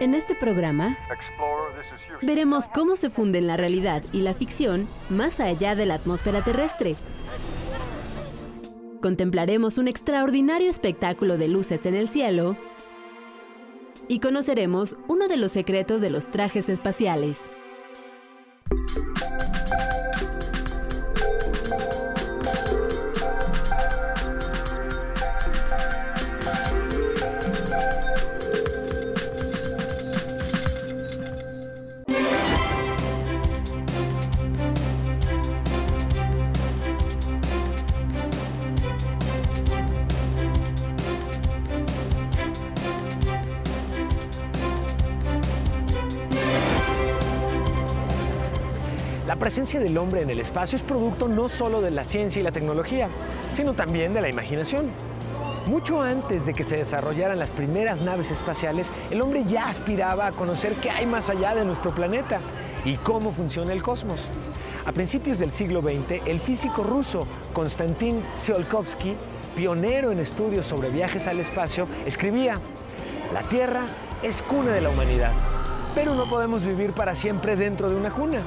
En este programa veremos cómo se funden la realidad y la ficción más allá de la atmósfera terrestre. Contemplaremos un extraordinario espectáculo de luces en el cielo y conoceremos uno de los secretos de los trajes espaciales. La presencia del hombre en el espacio es producto no solo de la ciencia y la tecnología, sino también de la imaginación. Mucho antes de que se desarrollaran las primeras naves espaciales, el hombre ya aspiraba a conocer qué hay más allá de nuestro planeta y cómo funciona el cosmos. A principios del siglo XX, el físico ruso Konstantin Tsiolkovsky, pionero en estudios sobre viajes al espacio, escribía, la Tierra es cuna de la humanidad, pero no podemos vivir para siempre dentro de una cuna.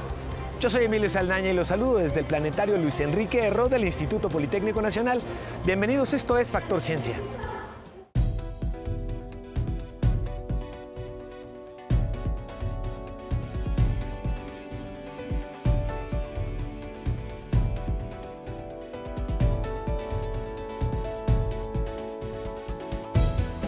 Yo soy Emilio Saldaña y los saludo desde el planetario Luis Enrique Herro del Instituto Politécnico Nacional. Bienvenidos, esto es Factor Ciencia.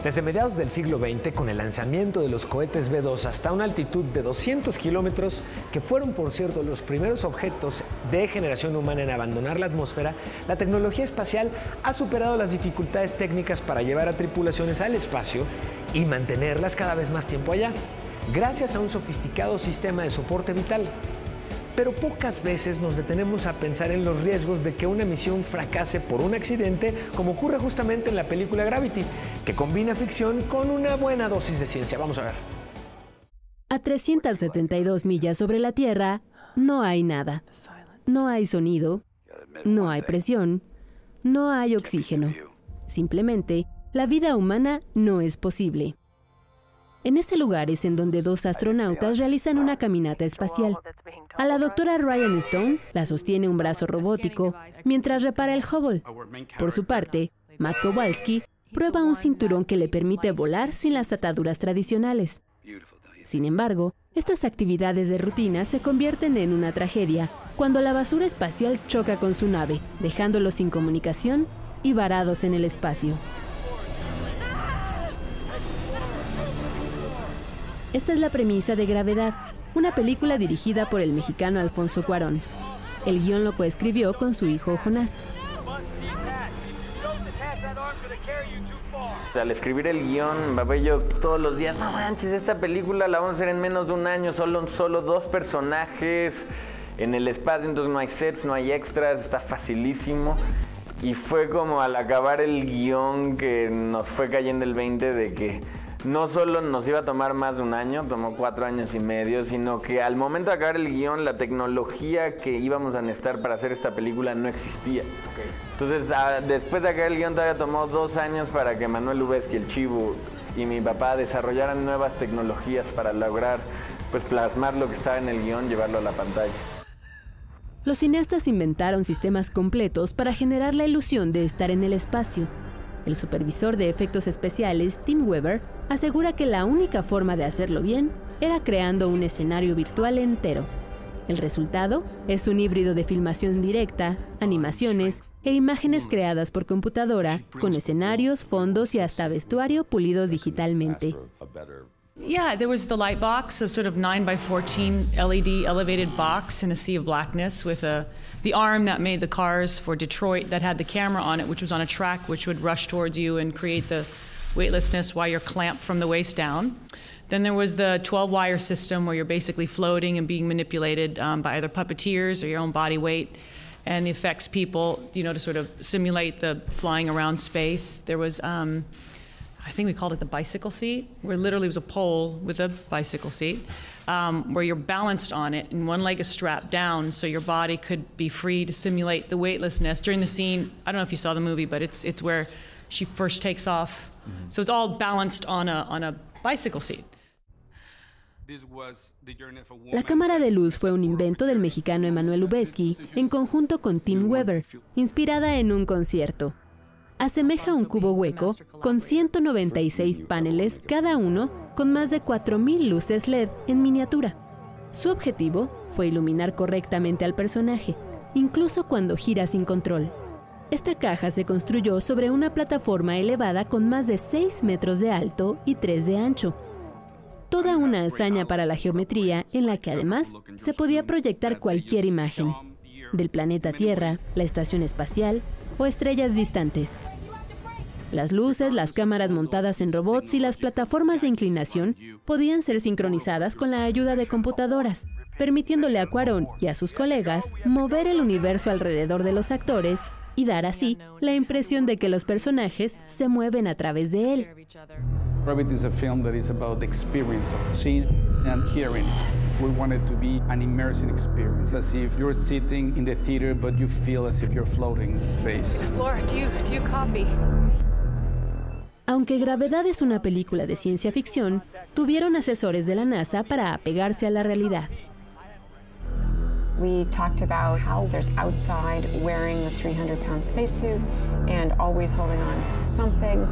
Desde mediados del siglo XX, con el lanzamiento de los cohetes B-2 hasta una altitud de 200 kilómetros, que fueron, por cierto, los primeros objetos de generación humana en abandonar la atmósfera, la tecnología espacial ha superado las dificultades técnicas para llevar a tripulaciones al espacio y mantenerlas cada vez más tiempo allá, gracias a un sofisticado sistema de soporte vital pero pocas veces nos detenemos a pensar en los riesgos de que una misión fracase por un accidente, como ocurre justamente en la película Gravity, que combina ficción con una buena dosis de ciencia. Vamos a ver. A 372 millas sobre la Tierra, no hay nada. No hay sonido, no hay presión, no hay oxígeno. Simplemente, la vida humana no es posible. En ese lugar es en donde dos astronautas realizan una caminata espacial. A la doctora Ryan Stone la sostiene un brazo robótico mientras repara el Hubble. Por su parte, Matt Kowalski prueba un cinturón que le permite volar sin las ataduras tradicionales. Sin embargo, estas actividades de rutina se convierten en una tragedia cuando la basura espacial choca con su nave, dejándolos sin comunicación y varados en el espacio. Esta es la premisa de Gravedad, una película dirigida por el mexicano Alfonso Cuarón. El guion lo coescribió con su hijo Jonás. Al escribir el guion, babé yo todos los días, no manches, esta película la vamos a hacer en menos de un año, solo, solo dos personajes en el espacio, entonces no hay sets, no hay extras, está facilísimo. Y fue como al acabar el guion que nos fue cayendo el 20 de que no solo nos iba a tomar más de un año, tomó cuatro años y medio, sino que al momento de acabar el guion, la tecnología que íbamos a necesitar para hacer esta película no existía. Entonces, a, después de acabar el guion, todavía tomó dos años para que Manuel Lubezki, el Chivo y mi papá desarrollaran nuevas tecnologías para lograr pues, plasmar lo que estaba en el guion, llevarlo a la pantalla. Los cineastas inventaron sistemas completos para generar la ilusión de estar en el espacio. El supervisor de efectos especiales, Tim Weber, asegura que la única forma de hacerlo bien era creando un escenario virtual entero. El resultado es un híbrido de filmación directa, animaciones e imágenes creadas por computadora, con escenarios, fondos y hasta vestuario pulidos digitalmente. Yeah, there was the light box, a sort of 9 by 14 LED elevated box in a sea of blackness with a the arm that made the cars for Detroit that had the camera on it, which was on a track which would rush towards you and create the weightlessness while you're clamped from the waist down. Then there was the 12 wire system where you're basically floating and being manipulated um, by either puppeteers or your own body weight. And the effects people, you know, to sort of simulate the flying around space. There was um, I think we called it the bicycle seat, where literally was a pole with a bicycle seat, um, where you're balanced on it and one leg is strapped down so your body could be free to simulate the weightlessness. During the scene, I don't know if you saw the movie, but it's, it's where she first takes off. Mm-hmm. So it's all balanced on a, on a bicycle seat. La cámara de luz fue un invento del mexicano Emanuel Lubezki en conjunto con Tim Weber, inspirada en un concierto. Asemeja un cubo hueco con 196 paneles cada uno con más de 4.000 luces LED en miniatura. Su objetivo fue iluminar correctamente al personaje, incluso cuando gira sin control. Esta caja se construyó sobre una plataforma elevada con más de 6 metros de alto y 3 de ancho. Toda una hazaña para la geometría en la que además se podía proyectar cualquier imagen, del planeta Tierra, la estación espacial o estrellas distantes. Las luces, las cámaras montadas en robots y las plataformas de inclinación podían ser sincronizadas con la ayuda de computadoras, permitiéndole a Cuarón y a sus colegas mover el universo alrededor de los actores y dar así la impresión de que los personajes se mueven a través de él. Rabbit is a film that is about the experience of seeing and hearing. We want it to be an immersive experience, as if you're sitting in the theater, but you feel as if you're floating in space. Explore, do you, do you copy? Aunque Gravedad es una película de ciencia ficción, tuvieron asesores de la NASA para apegarse a la realidad. We talked about how there's outside wearing the 300 pound spacesuit and always holding on to something.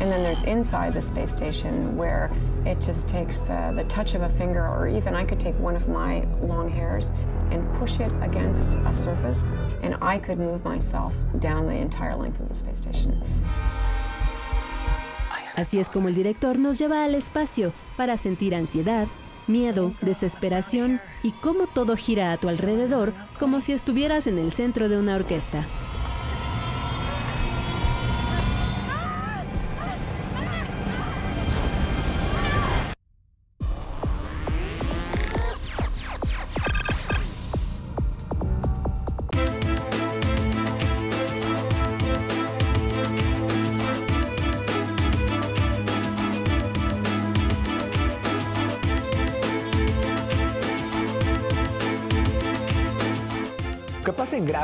And then there's inside the space station where it just takes the, the touch of a finger, or even I could take one of my long hairs and push it against a surface, and I could move myself down the entire length of the space station. Así es como el director nos lleva al espacio para sentir ansiedad, miedo, desesperación y cómo todo gira a tu alrededor como si estuvieras en el centro de una orquesta.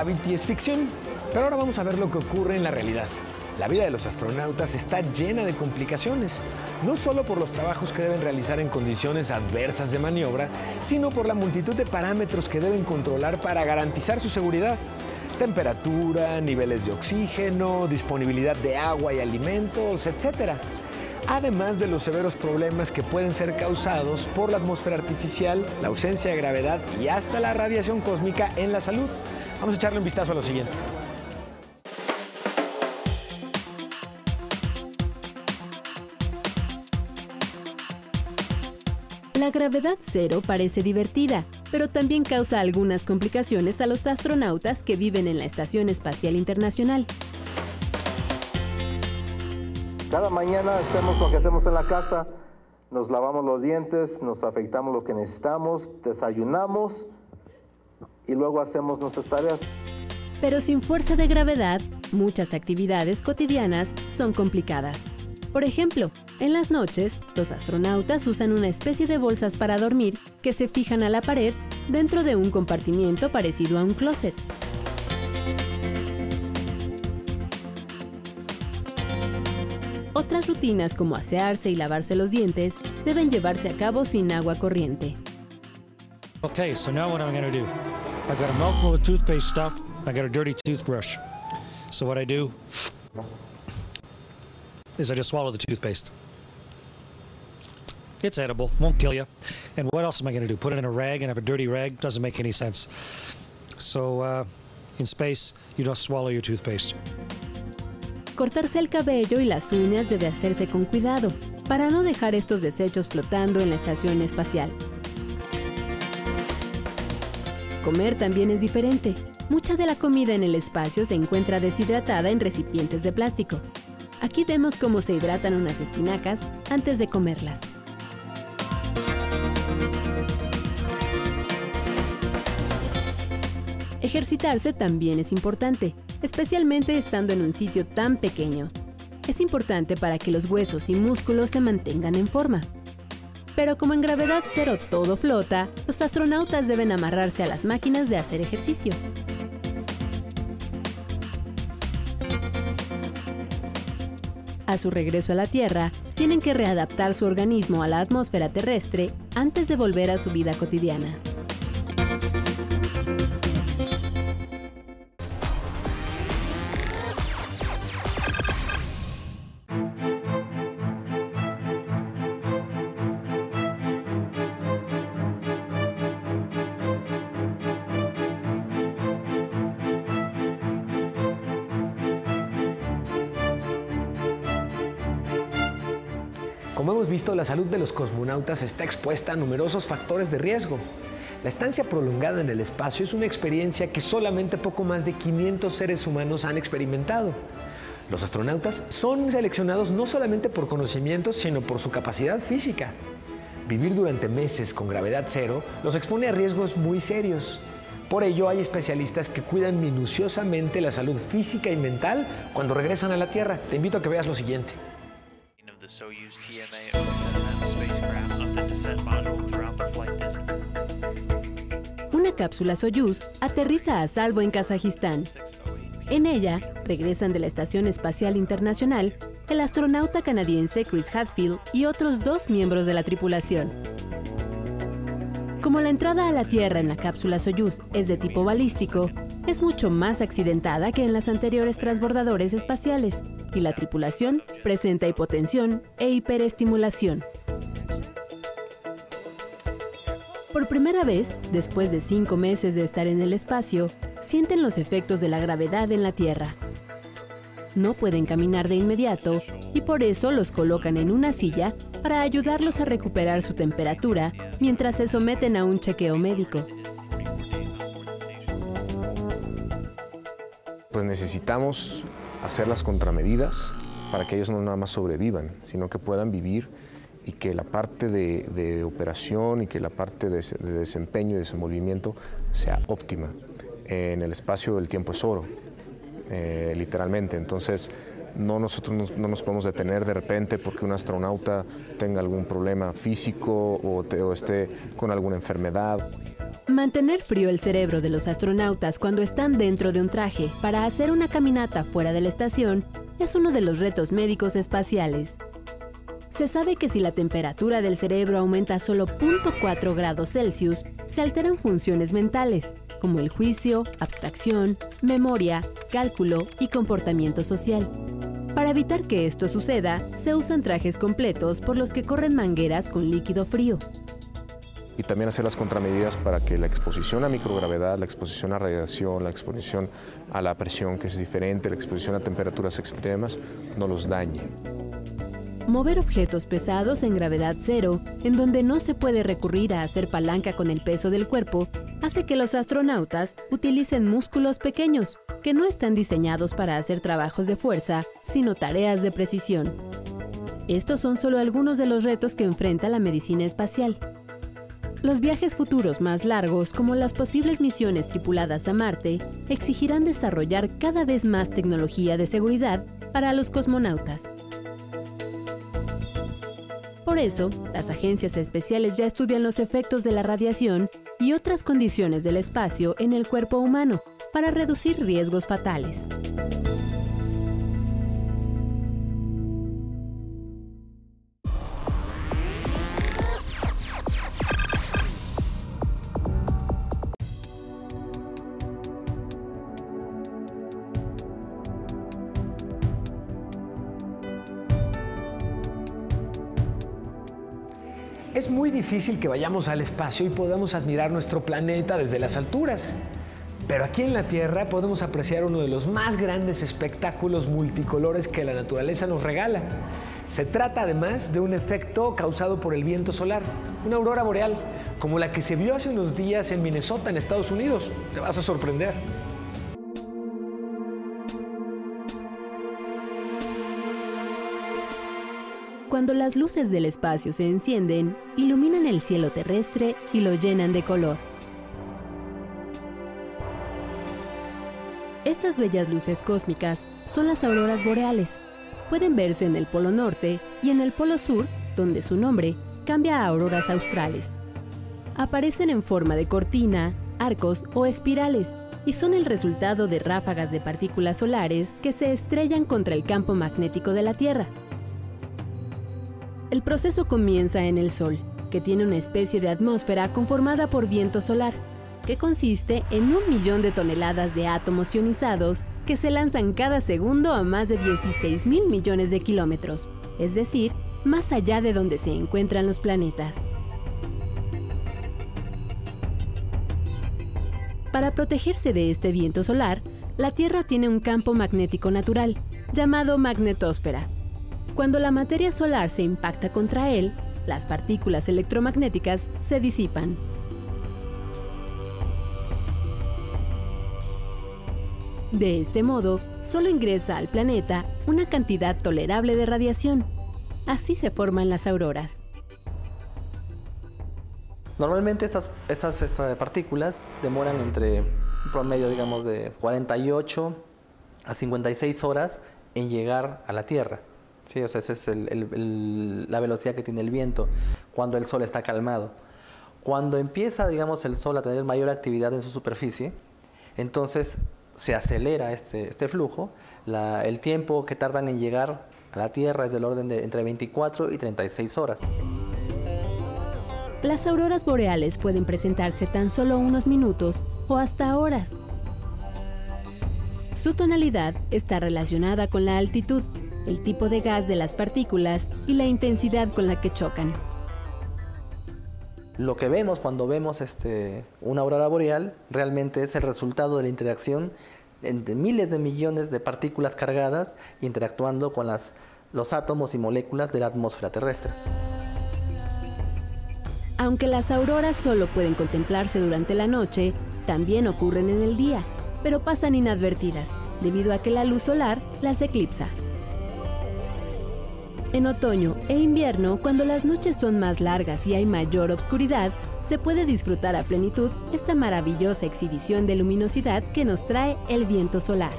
Gravity es ficción, pero ahora vamos a ver lo que ocurre en la realidad. La vida de los astronautas está llena de complicaciones, no solo por los trabajos que deben realizar en condiciones adversas de maniobra, sino por la multitud de parámetros que deben controlar para garantizar su seguridad. Temperatura, niveles de oxígeno, disponibilidad de agua y alimentos, etc. Además de los severos problemas que pueden ser causados por la atmósfera artificial, la ausencia de gravedad y hasta la radiación cósmica en la salud. Vamos a echarle un vistazo a lo siguiente. La gravedad cero parece divertida, pero también causa algunas complicaciones a los astronautas que viven en la Estación Espacial Internacional. Cada mañana hacemos lo que hacemos en la casa, nos lavamos los dientes, nos afeitamos lo que necesitamos, desayunamos y luego hacemos nuestras tareas. Pero sin fuerza de gravedad, muchas actividades cotidianas son complicadas. Por ejemplo, en las noches, los astronautas usan una especie de bolsas para dormir que se fijan a la pared dentro de un compartimiento parecido a un closet. Otras rutinas como asearse y lavarse los dientes deben llevarse a cabo sin agua corriente. Okay, so now what am I going to do? I got a mouthful of toothpaste stuff. I got a dirty toothbrush. So what I do is I just swallow the toothpaste. It's edible, won't kill you. And what else am I going to do? Put it in a rag and have a dirty rag? Doesn't make any sense. So uh, in space, you don't swallow your toothpaste. Cortarse el cabello y las uñas debe hacerse con cuidado para no dejar estos desechos flotando en la estación espacial. Comer también es diferente. Mucha de la comida en el espacio se encuentra deshidratada en recipientes de plástico. Aquí vemos cómo se hidratan unas espinacas antes de comerlas. Ejercitarse también es importante, especialmente estando en un sitio tan pequeño. Es importante para que los huesos y músculos se mantengan en forma. Pero como en gravedad cero todo flota, los astronautas deben amarrarse a las máquinas de hacer ejercicio. A su regreso a la Tierra, tienen que readaptar su organismo a la atmósfera terrestre antes de volver a su vida cotidiana. La salud de los cosmonautas está expuesta a numerosos factores de riesgo. La estancia prolongada en el espacio es una experiencia que solamente poco más de 500 seres humanos han experimentado. Los astronautas son seleccionados no solamente por conocimientos, sino por su capacidad física. Vivir durante meses con gravedad cero los expone a riesgos muy serios. Por ello, hay especialistas que cuidan minuciosamente la salud física y mental cuando regresan a la Tierra. Te invito a que veas lo siguiente. Cápsula Soyuz aterriza a salvo en Kazajistán. En ella, regresan de la Estación Espacial Internacional el astronauta canadiense Chris Hadfield y otros dos miembros de la tripulación. Como la entrada a la Tierra en la cápsula Soyuz es de tipo balístico, es mucho más accidentada que en las anteriores transbordadores espaciales y la tripulación presenta hipotensión e hiperestimulación. Por primera vez, después de cinco meses de estar en el espacio, sienten los efectos de la gravedad en la Tierra. No pueden caminar de inmediato y por eso los colocan en una silla para ayudarlos a recuperar su temperatura mientras se someten a un chequeo médico. Pues necesitamos hacer las contramedidas para que ellos no nada más sobrevivan, sino que puedan vivir y que la parte de, operación y que la parte de, de desempeño y desenvolvimiento sea óptima. En el espacio el tiempo es oro, eh, literalmente. Entonces, no nosotros nos, no nos podemos detener de repente porque un astronauta tenga algún problema físico o, te, o esté con alguna enfermedad. Mantener frío el cerebro de los astronautas cuando están dentro de un traje para hacer una caminata fuera de la estación es uno de los retos médicos espaciales. Se sabe que si la temperatura del cerebro aumenta solo 0.4 grados Celsius, se alteran funciones mentales, como el juicio, abstracción, memoria, cálculo y comportamiento social. Para evitar que esto suceda, se usan trajes completos por los que corren mangueras con líquido frío. Y también hacer las contramedidas para que la exposición a microgravedad, la exposición a radiación, la exposición a la presión que es diferente, la exposición a temperaturas extremas, no los dañe. Mover objetos pesados en gravedad cero, en donde no se puede recurrir a hacer palanca con el peso del cuerpo, hace que los astronautas utilicen músculos pequeños, que no están diseñados para hacer trabajos de fuerza, sino tareas de precisión. Estos son solo algunos de los retos que enfrenta la medicina espacial. Los viajes futuros más largos, como las posibles misiones tripuladas a Marte, exigirán desarrollar cada vez más tecnología de seguridad para los cosmonautas. Por eso, las agencias especiales ya estudian los efectos de la radiación y otras condiciones del espacio en el cuerpo humano para reducir riesgos fatales. Difícil que vayamos al espacio y podamos admirar nuestro planeta desde las alturas. Pero aquí en la Tierra podemos apreciar uno de los más grandes espectáculos multicolores que la naturaleza nos regala. Se trata además de un efecto causado por el viento solar, una aurora boreal, como la que se vio hace unos días en Minnesota, en Estados Unidos. Te vas a sorprender. Cuando las luces del espacio se encienden, iluminan el cielo terrestre y lo llenan de color. Estas bellas luces cósmicas son las auroras boreales. Pueden verse en el Polo Norte y en el Polo Sur, donde su nombre cambia a auroras australes. Aparecen en forma de cortina, arcos o espirales y son el resultado de ráfagas de partículas solares que se estrellan contra el campo magnético de la Tierra. El proceso comienza en el Sol, que tiene una especie de atmósfera conformada por viento solar, que consiste en un millón de toneladas de átomos ionizados que se lanzan cada segundo a más de 16 mil millones de kilómetros, es decir, más allá de donde se encuentran los planetas. Para protegerse de este viento solar, la Tierra tiene un campo magnético natural, llamado magnetosfera. Cuando la materia solar se impacta contra él, las partículas electromagnéticas se disipan. De este modo, solo ingresa al planeta una cantidad tolerable de radiación. Así se forman las auroras. Normalmente esas, partículas demoran entre un promedio, digamos, de 48 a 56 horas en llegar a la Tierra. Sí, o sea, esa es la velocidad que tiene el viento cuando el Sol está calmado. Cuando empieza, digamos, el Sol a tener mayor actividad en su superficie, entonces se acelera este, este flujo. el tiempo que tardan en llegar a la Tierra es del orden de entre 24 y 36 horas. Las auroras boreales pueden presentarse tan solo unos minutos o hasta horas. Su tonalidad está relacionada con la altitud, el tipo de gas de las partículas y la intensidad con la que chocan. Lo que vemos cuando vemos este, una aurora boreal realmente es el resultado de la interacción entre miles de millones de partículas cargadas interactuando con las, los átomos y moléculas de la atmósfera terrestre. Aunque las auroras solo pueden contemplarse durante la noche, también ocurren en el día, pero pasan inadvertidas, debido a que la luz solar las eclipsa. En otoño e invierno, cuando las noches son más largas y hay mayor obscuridad, se puede disfrutar a plenitud esta maravillosa exhibición de luminosidad que nos trae el viento solar.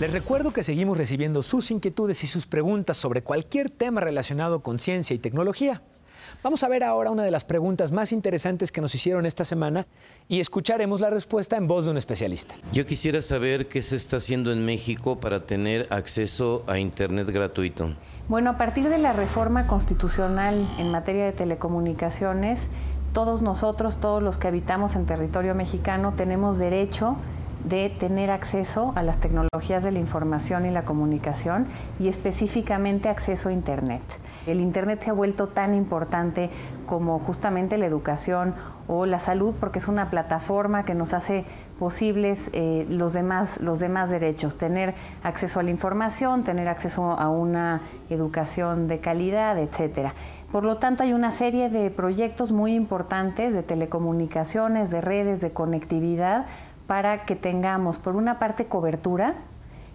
Les recuerdo que seguimos recibiendo sus inquietudes y sus preguntas sobre cualquier tema relacionado con ciencia y tecnología. Vamos a ver ahora una de las preguntas más interesantes que nos hicieron esta semana y escucharemos la respuesta en voz de un especialista. Yo quisiera saber qué se está haciendo en México para tener acceso a Internet gratuito. Bueno, a partir de la reforma constitucional en materia de telecomunicaciones, todos nosotros, todos los que habitamos en territorio mexicano, tenemos derecho de tener acceso a las tecnologías de la información y la comunicación y específicamente acceso a Internet. El Internet se ha vuelto tan importante como justamente la educación o la salud porque es una plataforma que nos hace posibles eh, los, demás, los demás derechos, tener acceso a la información, tener acceso a una educación de calidad, etcétera. Por lo tanto, hay una serie de proyectos muy importantes de telecomunicaciones, de redes, de conectividad, para que tengamos, por una parte, cobertura,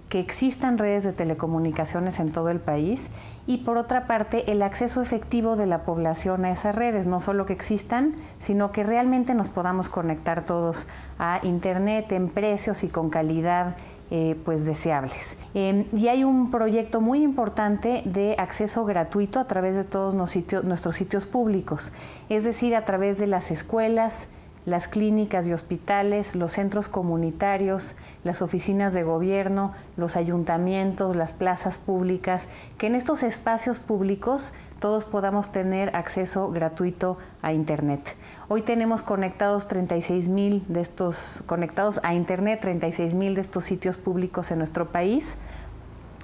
que existan redes de telecomunicaciones en todo el país y por otra parte el acceso efectivo de la población a esas redes, no solo que existan, sino que realmente nos podamos conectar todos a Internet en precios y con calidad eh, pues deseables. Em, y hay un proyecto muy importante de acceso gratuito a través de todos nuestros sitios públicos, es decir, a través de las escuelas, las clínicas y hospitales, los centros comunitarios, las oficinas de gobierno, los ayuntamientos, las plazas públicas, que en estos espacios públicos todos podamos tener acceso gratuito a Internet. Hoy tenemos conectados 36 mil de estos, conectados a Internet, 36 mil de estos sitios públicos en nuestro país.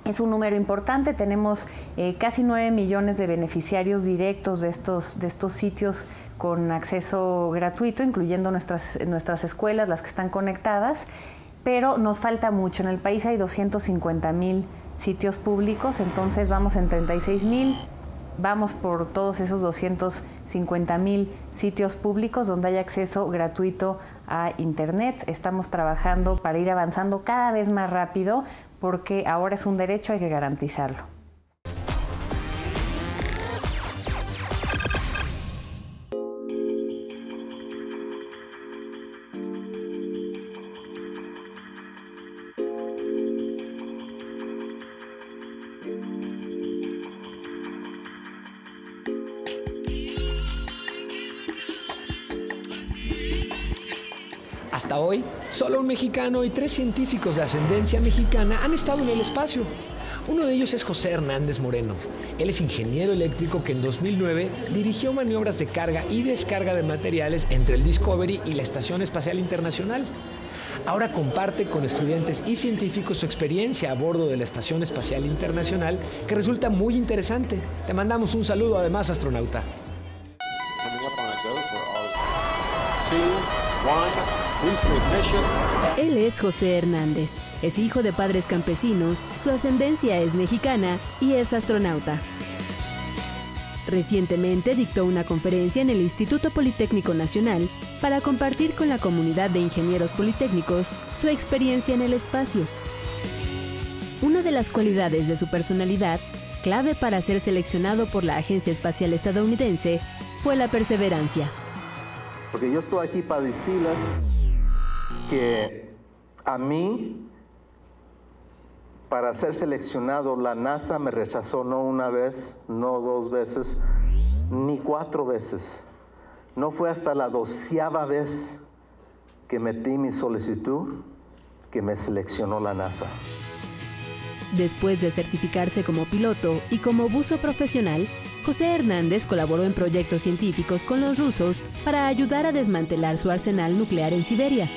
Es un número importante, tenemos eh, casi 9 millones de beneficiarios directos de estos, de estos sitios con acceso gratuito, incluyendo nuestras, nuestras escuelas, las que están conectadas, pero nos falta mucho. En el país hay 250 mil sitios públicos, entonces vamos en 36 mil, vamos por todos esos 250 mil sitios públicos donde hay acceso gratuito a Internet. Estamos trabajando para ir avanzando cada vez más rápido porque ahora es un derecho, hay que garantizarlo. Solo un mexicano y tres científicos de ascendencia mexicana han estado en el espacio. Uno de ellos es José Hernández Moreno. Él es ingeniero eléctrico que en 2009 dirigió maniobras de carga y descarga de materiales entre el Discovery y la Estación Espacial Internacional. Ahora comparte con estudiantes y científicos su experiencia a bordo de la Estación Espacial Internacional, que resulta muy interesante. Te mandamos un saludo además, astronauta. Él es José Hernández. Es hijo de padres campesinos, su ascendencia es mexicana y es astronauta. Recientemente dictó una conferencia en el Instituto Politécnico Nacional para compartir con la comunidad de ingenieros politécnicos su experiencia en el espacio. Una de las cualidades de su personalidad, clave para ser seleccionado por la Agencia Espacial Estadounidense, fue la perseverancia. Porque yo estoy aquí para decirles que a mí, para ser seleccionado, la NASA me rechazó no una vez, no dos veces, ni cuatro veces. No fue hasta la doceava vez que metí mi solicitud que me seleccionó la NASA. Después de certificarse como piloto y como buzo profesional, José Hernández colaboró en proyectos científicos con los rusos para ayudar a desmantelar su arsenal nuclear en Siberia.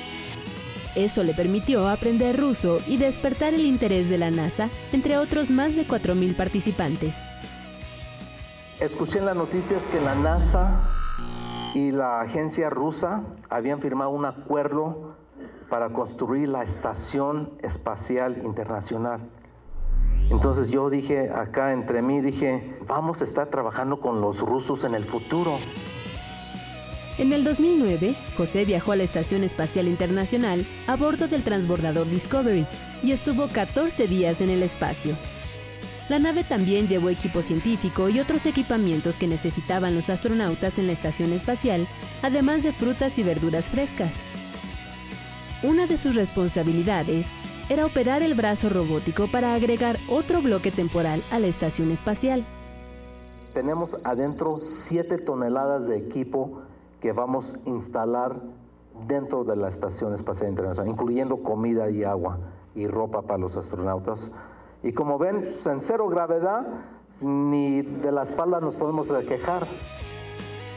Eso le permitió aprender ruso y despertar el interés de la NASA entre otros más de 4.000 participantes. Escuché en las noticias que la NASA y la agencia rusa habían firmado un acuerdo para construir la Estación Espacial Internacional. Entonces yo dije, acá entre mí, dije, vamos a estar trabajando con los rusos en el futuro. En el 2009, José viajó a la Estación Espacial Internacional a bordo del transbordador Discovery y estuvo 14 días en el espacio. La nave también llevó equipo científico y otros equipamientos que necesitaban los astronautas en la estación espacial, además de frutas y verduras frescas. Una de sus responsabilidades era operar el brazo robótico para agregar otro bloque temporal a la estación espacial. Tenemos adentro 7 toneladas de equipo que vamos a instalar dentro de la Estación Espacial Internacional, incluyendo comida y agua y ropa para los astronautas. Y como ven, en cero gravedad, ni de la espalda nos podemos quejar.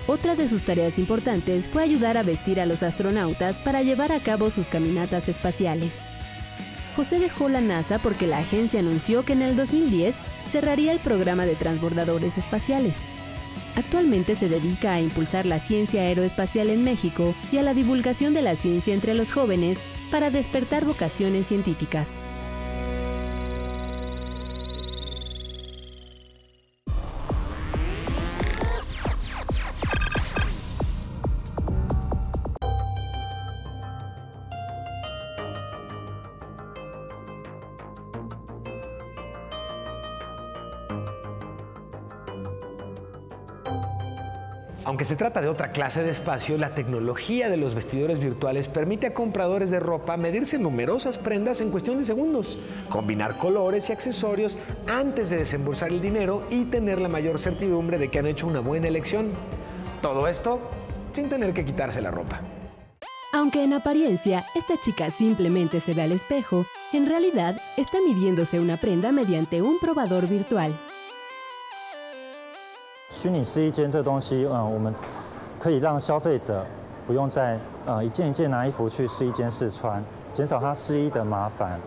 Otra de sus tareas importantes fue ayudar a vestir a los astronautas para llevar a cabo sus caminatas espaciales. José dejó la NASA porque la agencia anunció que en el 2010 cerraría el programa de transbordadores espaciales. Actualmente se dedica a impulsar la ciencia aeroespacial en México y a la divulgación de la ciencia entre los jóvenes para despertar vocaciones científicas. Aunque se trata de otra clase de espacio, la tecnología de los vestidores virtuales permite a compradores de ropa medirse numerosas prendas en cuestión de segundos, combinar colores y accesorios antes de desembolsar el dinero y tener la mayor certidumbre de que han hecho una buena elección. Todo esto sin tener que quitarse la ropa. Aunque en apariencia esta chica simplemente se ve al espejo, en realidad está midiéndose una prenda mediante un probador virtual. 虚拟试衣间这东西，嗯，我们可以让消费者不用再呃一件一件拿衣服去试衣间试穿，减少他试衣的麻烦。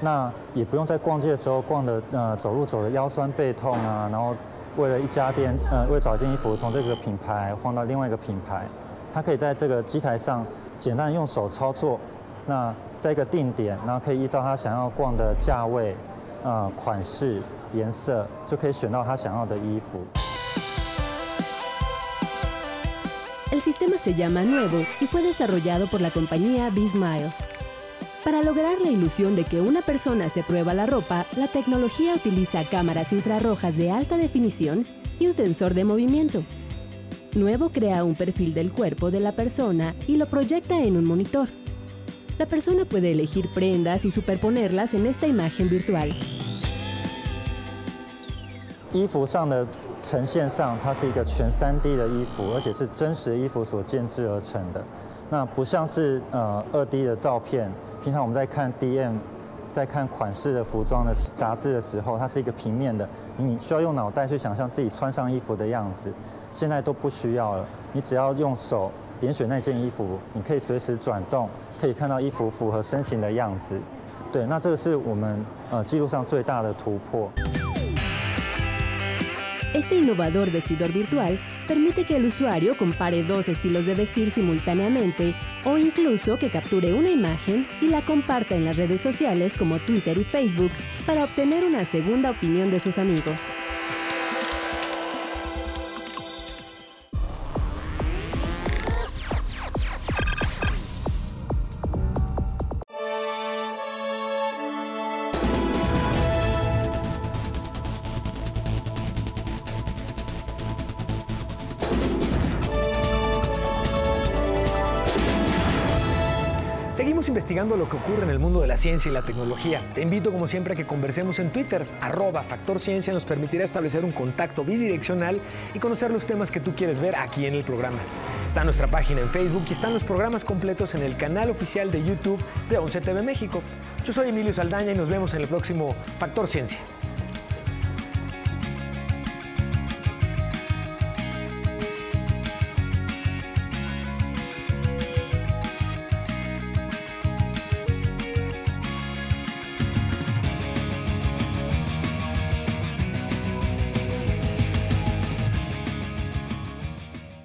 那也不用在逛街的时候逛的呃走路走的腰酸背痛啊，然后为了一家店呃为找一件衣服从这个品牌换到另外一个品牌，他可以在这个机台上简单用手操作，那在一个定点，然后可以依照他想要逛的价位、呃款式、颜色，就可以选到他想要的衣服。El sistema se llama Nuevo y fue desarrollado por la compañía B-Smile. Para lograr la ilusión de que una persona se prueba la ropa, la tecnología utiliza cámaras infrarrojas de alta definición y un sensor de movimiento. Nuevo crea un perfil del cuerpo de la persona y lo proyecta en un monitor. La persona puede elegir prendas y superponerlas en esta imagen virtual. 呈现上，它是一个全 3D 的衣服，而且是真实衣服所建制而成的。那不像是呃二 D 的照片，平常我们在看 DM，在看款式的服装的杂志的时候，它是一个平面的，你需要用脑袋去想象自己穿上衣服的样子。现在都不需要了，你只要用手点选那件衣服，你可以随时转动，可以看到衣服符合身形的样子。对，那这个是我们呃记录上最大的突破。Este innovador vestidor virtual permite que el usuario compare dos estilos de vestir simultáneamente o incluso que capture una imagen y la comparta en las redes sociales como Twitter y Facebook para obtener una segunda opinión de sus amigos. Seguimos investigando lo que ocurre en el mundo de la ciencia y la tecnología. Te invito como siempre a que conversemos en Twitter. Arroba Factor Ciencia nos permitirá establecer un contacto bidireccional y conocer los temas que tú quieres ver aquí en el programa. Está nuestra página en Facebook y están los programas completos en el canal oficial de YouTube de 11 TV México. Yo soy Emilio Saldaña y nos vemos en el próximo Factor Ciencia.